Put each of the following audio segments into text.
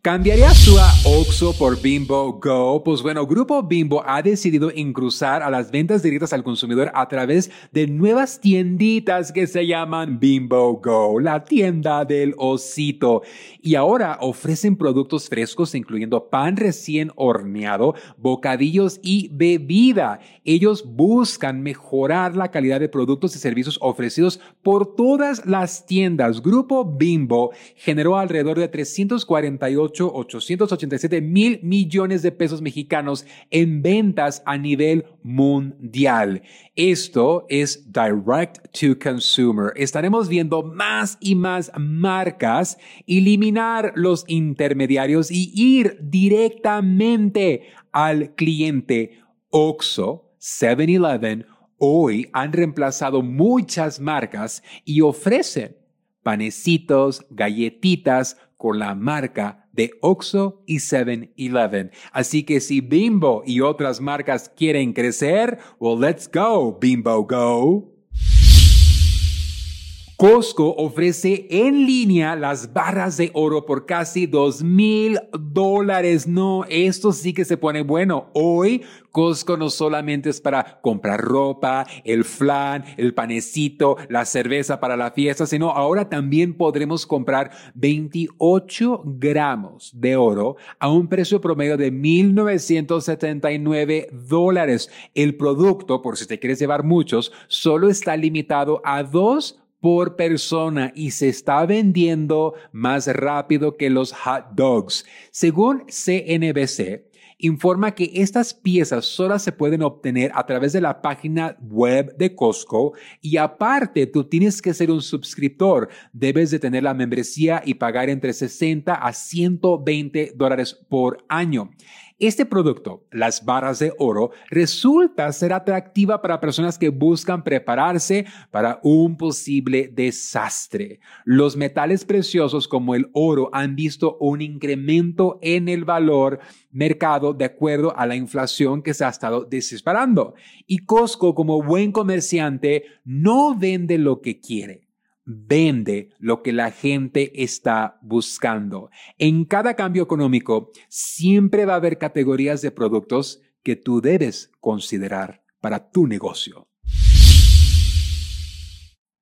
¿Cambiaría su Oxo por Bimbo Go? Pues bueno, Grupo Bimbo ha decidido incruzar a las ventas directas al consumidor a través de nuevas tienditas que se llaman Bimbo Go, la tienda del osito. Y ahora ofrecen productos frescos incluyendo pan recién horneado, bocadillos y bebida. Ellos buscan mejorar la calidad de productos y servicios ofrecidos por todas las tiendas. Grupo Bimbo generó alrededor de 348 887 mil millones de pesos mexicanos en ventas a nivel mundial. Esto es direct to consumer. Estaremos viendo más y más marcas eliminar los intermediarios y ir directamente al cliente. Oxo, 7-Eleven, hoy han reemplazado muchas marcas y ofrecen panecitos, galletitas con la marca de Oxo y 7-Eleven. Así que si Bimbo y otras marcas quieren crecer, well, let's go, Bimbo Go. Costco ofrece en línea las barras de oro por casi dos mil dólares. No, esto sí que se pone bueno. Hoy Costco no solamente es para comprar ropa, el flan, el panecito, la cerveza para la fiesta, sino ahora también podremos comprar 28 gramos de oro a un precio promedio de 1.979 dólares. El producto, por si te quieres llevar muchos, solo está limitado a dos por persona y se está vendiendo más rápido que los hot dogs. Según CNBC, informa que estas piezas solo se pueden obtener a través de la página web de Costco y aparte tú tienes que ser un suscriptor. Debes de tener la membresía y pagar entre 60 a 120 dólares por año. Este producto, las barras de oro, resulta ser atractiva para personas que buscan prepararse para un posible desastre. Los metales preciosos como el oro han visto un incremento en el valor mercado de acuerdo a la inflación que se ha estado disparando. Y Costco, como buen comerciante, no vende lo que quiere vende lo que la gente está buscando. En cada cambio económico siempre va a haber categorías de productos que tú debes considerar para tu negocio.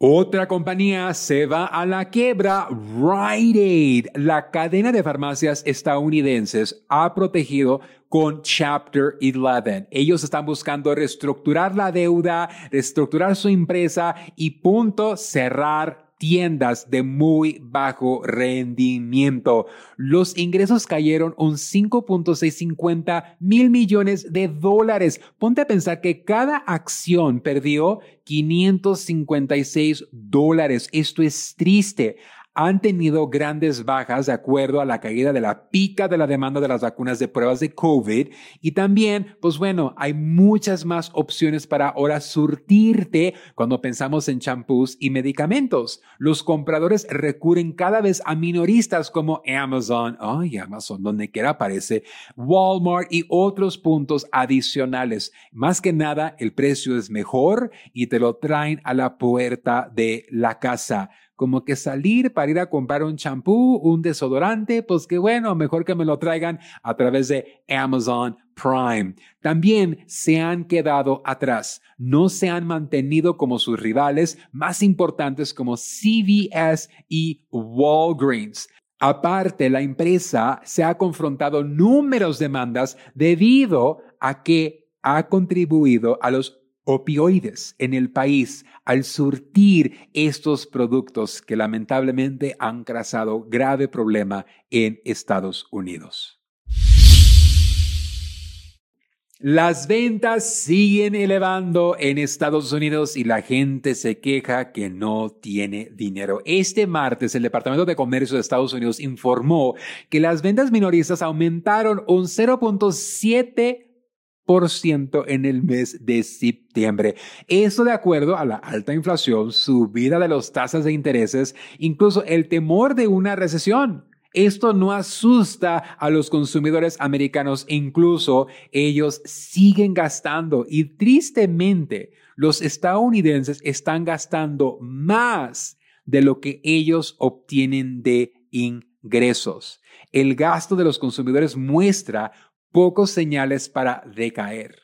Otra compañía se va a la quiebra. Rite Aid, la cadena de farmacias estadounidenses, ha protegido con Chapter 11. Ellos están buscando reestructurar la deuda, reestructurar su empresa y punto, cerrar tiendas de muy bajo rendimiento. Los ingresos cayeron un 5.650 mil millones de dólares. Ponte a pensar que cada acción perdió 556 dólares. Esto es triste han tenido grandes bajas de acuerdo a la caída de la pica de la demanda de las vacunas de pruebas de COVID y también, pues bueno, hay muchas más opciones para ahora surtirte cuando pensamos en champús y medicamentos. Los compradores recurren cada vez a minoristas como Amazon, ay, Amazon, donde quiera aparece, Walmart y otros puntos adicionales. Más que nada, el precio es mejor y te lo traen a la puerta de la casa como que salir para ir a comprar un champú, un desodorante, pues que bueno, mejor que me lo traigan a través de Amazon Prime. También se han quedado atrás, no se han mantenido como sus rivales más importantes como CVS y Walgreens. Aparte, la empresa se ha confrontado números demandas debido a que ha contribuido a los opioides en el país al surtir estos productos que lamentablemente han causado grave problema en Estados Unidos. Las ventas siguen elevando en Estados Unidos y la gente se queja que no tiene dinero. Este martes el Departamento de Comercio de Estados Unidos informó que las ventas minoristas aumentaron un 0.7 en el mes de septiembre. Esto de acuerdo a la alta inflación, subida de las tasas de intereses, incluso el temor de una recesión. Esto no asusta a los consumidores americanos, incluso ellos siguen gastando y tristemente los estadounidenses están gastando más de lo que ellos obtienen de ingresos. El gasto de los consumidores muestra pocos señales para decaer.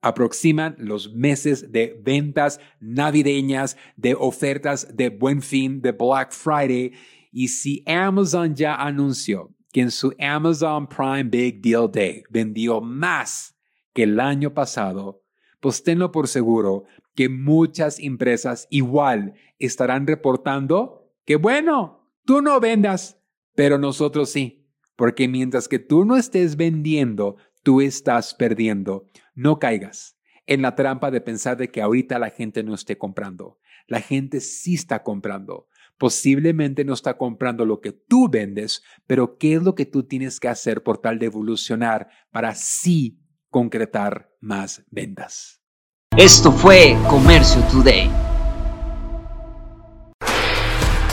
Aproximan los meses de ventas navideñas, de ofertas de buen fin, de Black Friday y si Amazon ya anunció que en su Amazon Prime Big Deal Day vendió más que el año pasado, pues tenlo por seguro que muchas empresas igual estarán reportando que bueno, tú no vendas, pero nosotros sí, porque mientras que tú no estés vendiendo, tú estás perdiendo. No caigas en la trampa de pensar de que ahorita la gente no esté comprando. La gente sí está comprando. Posiblemente no está comprando lo que tú vendes, pero ¿qué es lo que tú tienes que hacer por tal de evolucionar para sí concretar más ventas? Esto fue Comercio Today.